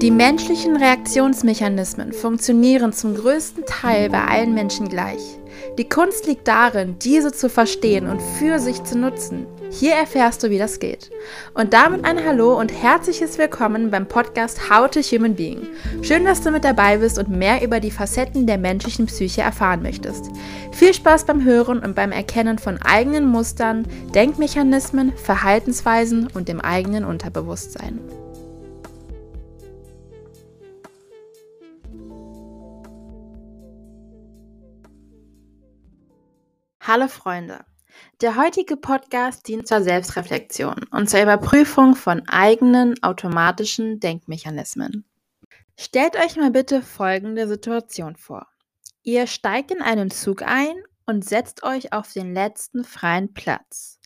Die menschlichen Reaktionsmechanismen funktionieren zum größten Teil bei allen Menschen gleich. Die Kunst liegt darin, diese zu verstehen und für sich zu nutzen. Hier erfährst du, wie das geht. Und damit ein Hallo und herzliches Willkommen beim Podcast How to Human Being. Schön, dass du mit dabei bist und mehr über die Facetten der menschlichen Psyche erfahren möchtest. Viel Spaß beim Hören und beim Erkennen von eigenen Mustern, Denkmechanismen, Verhaltensweisen und dem eigenen Unterbewusstsein. Hallo Freunde. Der heutige Podcast dient zur Selbstreflexion und zur Überprüfung von eigenen automatischen Denkmechanismen. Stellt euch mal bitte folgende Situation vor. Ihr steigt in einen Zug ein und setzt euch auf den letzten freien Platz.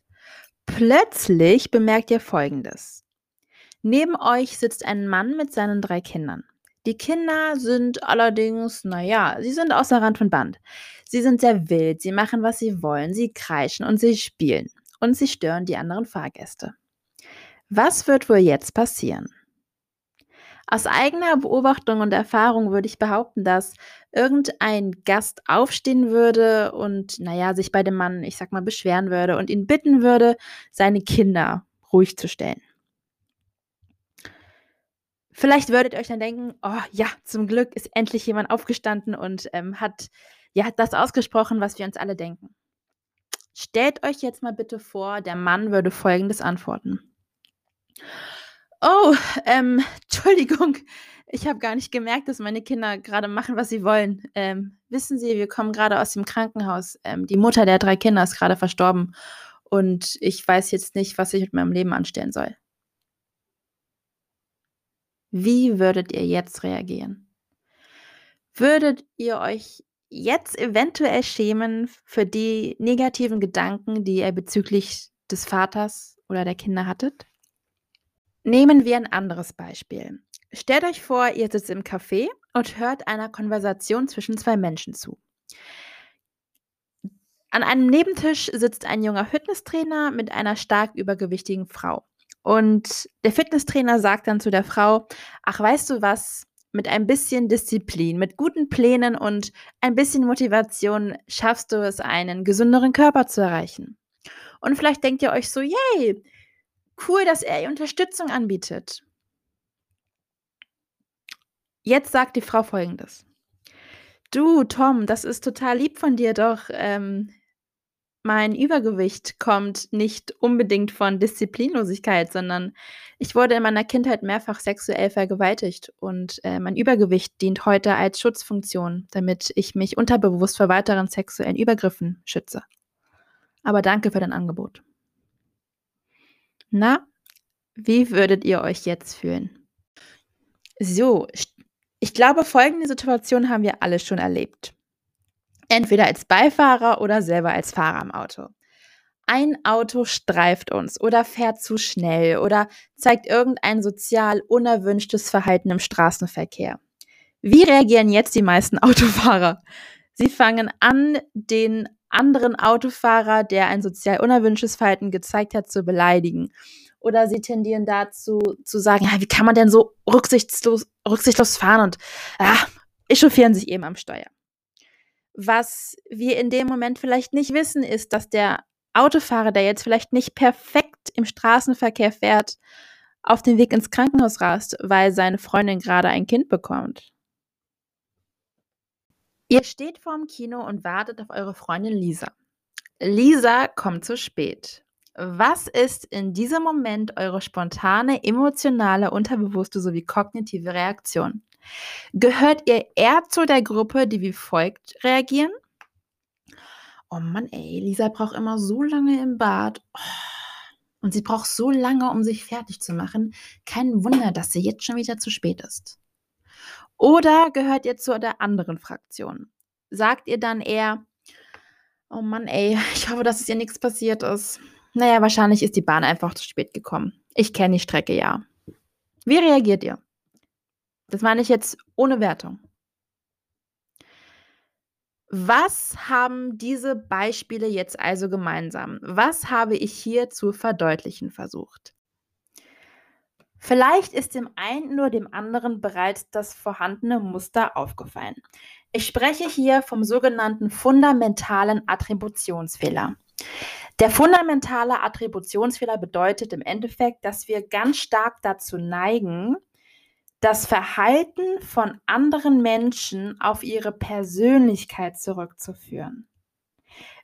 Plötzlich bemerkt ihr Folgendes. Neben euch sitzt ein Mann mit seinen drei Kindern. Die Kinder sind allerdings, naja, sie sind außer Rand von Band. Sie sind sehr wild, sie machen, was sie wollen, sie kreischen und sie spielen. Und sie stören die anderen Fahrgäste. Was wird wohl jetzt passieren? Aus eigener Beobachtung und Erfahrung würde ich behaupten, dass irgendein Gast aufstehen würde und, naja, sich bei dem Mann, ich sag mal, beschweren würde und ihn bitten würde, seine Kinder ruhig zu stellen. Vielleicht würdet ihr euch dann denken, oh ja, zum Glück ist endlich jemand aufgestanden und ähm, hat ja das ausgesprochen, was wir uns alle denken. Stellt euch jetzt mal bitte vor, der Mann würde folgendes antworten. Oh, ähm, Entschuldigung, ich habe gar nicht gemerkt, dass meine Kinder gerade machen, was sie wollen. Ähm, wissen Sie, wir kommen gerade aus dem Krankenhaus. Ähm, die Mutter der drei Kinder ist gerade verstorben und ich weiß jetzt nicht, was ich mit meinem Leben anstellen soll. Wie würdet ihr jetzt reagieren? Würdet ihr euch jetzt eventuell schämen für die negativen Gedanken, die ihr bezüglich des Vaters oder der Kinder hattet? Nehmen wir ein anderes Beispiel. Stellt euch vor, ihr sitzt im Café und hört einer Konversation zwischen zwei Menschen zu. An einem Nebentisch sitzt ein junger Fitnesstrainer mit einer stark übergewichtigen Frau. Und der Fitnesstrainer sagt dann zu der Frau, ach weißt du was, mit ein bisschen Disziplin, mit guten Plänen und ein bisschen Motivation schaffst du es, einen gesünderen Körper zu erreichen. Und vielleicht denkt ihr euch so, yay, cool, dass er ihr Unterstützung anbietet. Jetzt sagt die Frau folgendes. Du, Tom, das ist total lieb von dir, doch ähm, mein Übergewicht kommt nicht unbedingt von Disziplinlosigkeit, sondern ich wurde in meiner Kindheit mehrfach sexuell vergewaltigt und äh, mein Übergewicht dient heute als Schutzfunktion, damit ich mich unterbewusst vor weiteren sexuellen Übergriffen schütze. Aber danke für dein Angebot. Na, wie würdet ihr euch jetzt fühlen? So, ich glaube, folgende Situation haben wir alle schon erlebt. Entweder als Beifahrer oder selber als Fahrer im Auto. Ein Auto streift uns oder fährt zu schnell oder zeigt irgendein sozial unerwünschtes Verhalten im Straßenverkehr. Wie reagieren jetzt die meisten Autofahrer? Sie fangen an, den anderen Autofahrer, der ein sozial unerwünschtes Verhalten gezeigt hat, zu beleidigen. Oder sie tendieren dazu zu sagen, ja, wie kann man denn so rücksichtslos, rücksichtslos fahren und ja, echauffieren sich eben am Steuer. Was wir in dem Moment vielleicht nicht wissen, ist, dass der Autofahrer, der jetzt vielleicht nicht perfekt im Straßenverkehr fährt, auf den Weg ins Krankenhaus rast, weil seine Freundin gerade ein Kind bekommt. Ihr steht vorm Kino und wartet auf eure Freundin Lisa. Lisa kommt zu spät. Was ist in diesem Moment eure spontane, emotionale, unterbewusste sowie kognitive Reaktion? Gehört ihr eher zu der Gruppe, die wie folgt reagieren? Oh Mann, ey, Lisa braucht immer so lange im Bad. Oh. Und sie braucht so lange, um sich fertig zu machen. Kein Wunder, dass sie jetzt schon wieder zu spät ist. Oder gehört ihr zu der anderen Fraktion? Sagt ihr dann eher, oh Mann, ey, ich hoffe, dass es ihr nichts passiert ist. Naja, wahrscheinlich ist die Bahn einfach zu spät gekommen. Ich kenne die Strecke ja. Wie reagiert ihr? Das meine ich jetzt ohne Wertung. Was haben diese Beispiele jetzt also gemeinsam? Was habe ich hier zu verdeutlichen versucht? Vielleicht ist dem einen oder dem anderen bereits das vorhandene Muster aufgefallen. Ich spreche hier vom sogenannten fundamentalen Attributionsfehler. Der fundamentale Attributionsfehler bedeutet im Endeffekt, dass wir ganz stark dazu neigen, das Verhalten von anderen Menschen auf ihre Persönlichkeit zurückzuführen.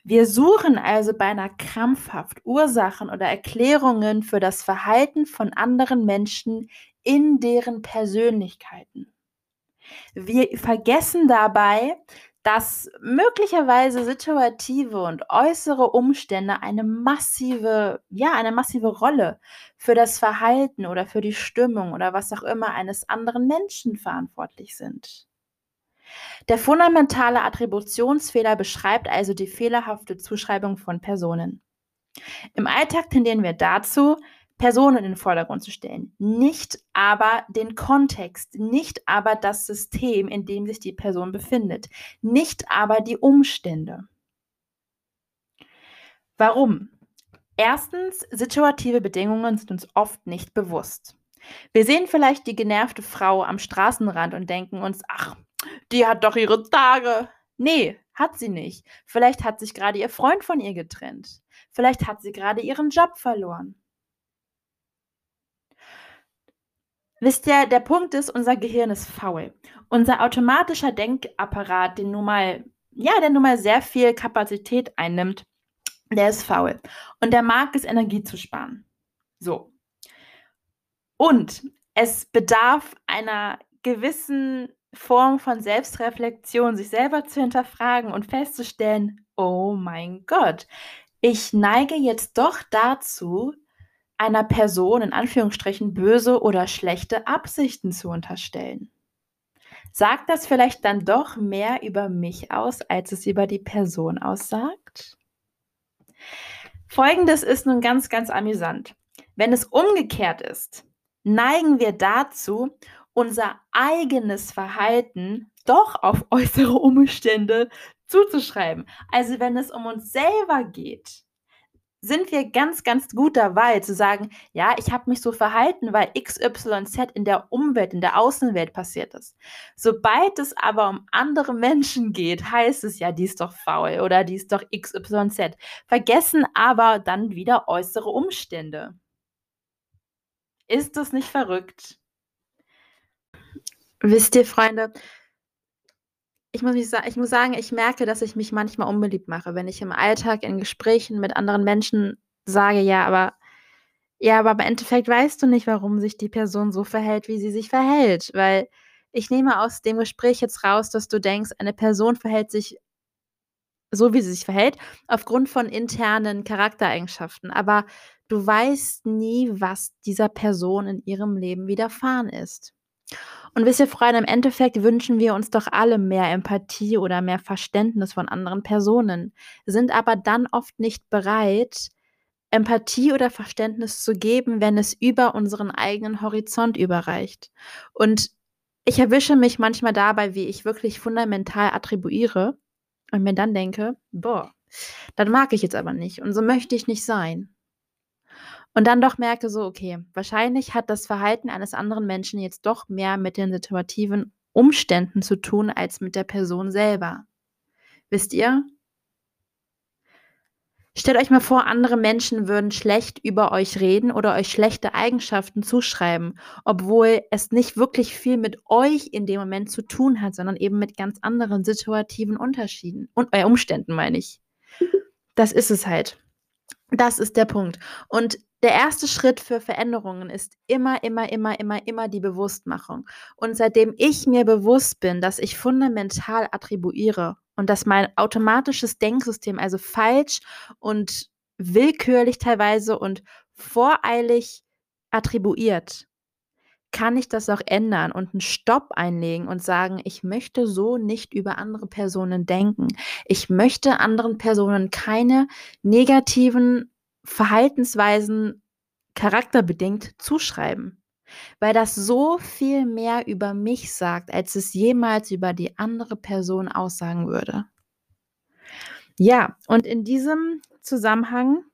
Wir suchen also beinahe krampfhaft Ursachen oder Erklärungen für das Verhalten von anderen Menschen in deren Persönlichkeiten. Wir vergessen dabei, dass möglicherweise situative und äußere Umstände eine massive, ja, eine massive Rolle für das Verhalten oder für die Stimmung oder was auch immer eines anderen Menschen verantwortlich sind. Der fundamentale Attributionsfehler beschreibt also die fehlerhafte Zuschreibung von Personen. Im Alltag tendieren wir dazu, Personen in den Vordergrund zu stellen, nicht aber den Kontext, nicht aber das System, in dem sich die Person befindet, nicht aber die Umstände. Warum? Erstens, situative Bedingungen sind uns oft nicht bewusst. Wir sehen vielleicht die genervte Frau am Straßenrand und denken uns, ach, die hat doch ihre Tage. Nee, hat sie nicht. Vielleicht hat sich gerade ihr Freund von ihr getrennt. Vielleicht hat sie gerade ihren Job verloren. Wisst ihr, der Punkt ist, unser Gehirn ist faul. Unser automatischer Denkapparat, den nun mal, ja, der nun mal sehr viel Kapazität einnimmt, der ist faul. Und der mag es, Energie zu sparen. So. Und es bedarf einer gewissen Form von Selbstreflexion, sich selber zu hinterfragen und festzustellen, oh mein Gott, ich neige jetzt doch dazu, einer Person in Anführungsstrichen böse oder schlechte Absichten zu unterstellen. Sagt das vielleicht dann doch mehr über mich aus, als es über die Person aussagt? Folgendes ist nun ganz, ganz amüsant. Wenn es umgekehrt ist, neigen wir dazu, unser eigenes Verhalten doch auf äußere Umstände zuzuschreiben. Also wenn es um uns selber geht, sind wir ganz, ganz gut dabei zu sagen, ja, ich habe mich so verhalten, weil XYZ in der Umwelt, in der Außenwelt passiert ist. Sobald es aber um andere Menschen geht, heißt es ja, die ist doch faul oder die ist doch XYZ. Vergessen aber dann wieder äußere Umstände. Ist das nicht verrückt? Wisst ihr, Freunde, ich muss, mich ich muss sagen, ich merke, dass ich mich manchmal unbeliebt mache, wenn ich im Alltag in Gesprächen mit anderen Menschen sage, ja, aber ja, aber im Endeffekt weißt du nicht, warum sich die Person so verhält, wie sie sich verhält, weil ich nehme aus dem Gespräch jetzt raus, dass du denkst, eine Person verhält sich so, wie sie sich verhält, aufgrund von internen Charaktereigenschaften, aber du weißt nie, was dieser Person in ihrem Leben widerfahren ist. Und wisst ihr, Freunde, im Endeffekt wünschen wir uns doch alle mehr Empathie oder mehr Verständnis von anderen Personen, sind aber dann oft nicht bereit, Empathie oder Verständnis zu geben, wenn es über unseren eigenen Horizont überreicht. Und ich erwische mich manchmal dabei, wie ich wirklich fundamental attribuiere und mir dann denke, boah, das mag ich jetzt aber nicht und so möchte ich nicht sein. Und dann doch merke so, okay, wahrscheinlich hat das Verhalten eines anderen Menschen jetzt doch mehr mit den situativen Umständen zu tun als mit der Person selber. Wisst ihr? Stellt euch mal vor, andere Menschen würden schlecht über euch reden oder euch schlechte Eigenschaften zuschreiben, obwohl es nicht wirklich viel mit euch in dem Moment zu tun hat, sondern eben mit ganz anderen situativen Unterschieden und äh, Umständen, meine ich. Das ist es halt. Das ist der Punkt. Und der erste Schritt für Veränderungen ist immer, immer, immer, immer, immer die Bewusstmachung. Und seitdem ich mir bewusst bin, dass ich fundamental attribuiere und dass mein automatisches Denksystem also falsch und willkürlich teilweise und voreilig attribuiert, kann ich das auch ändern und einen Stopp einlegen und sagen, ich möchte so nicht über andere Personen denken. Ich möchte anderen Personen keine negativen Verhaltensweisen charakterbedingt zuschreiben, weil das so viel mehr über mich sagt, als es jemals über die andere Person aussagen würde. Ja, und in diesem Zusammenhang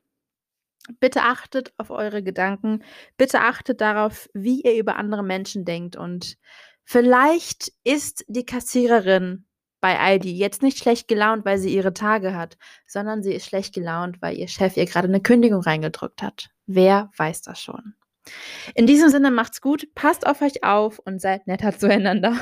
Bitte achtet auf eure Gedanken. Bitte achtet darauf, wie ihr über andere Menschen denkt. Und vielleicht ist die Kassiererin bei Aldi jetzt nicht schlecht gelaunt, weil sie ihre Tage hat, sondern sie ist schlecht gelaunt, weil ihr Chef ihr gerade eine Kündigung reingedrückt hat. Wer weiß das schon? In diesem Sinne macht's gut, passt auf euch auf und seid netter zueinander.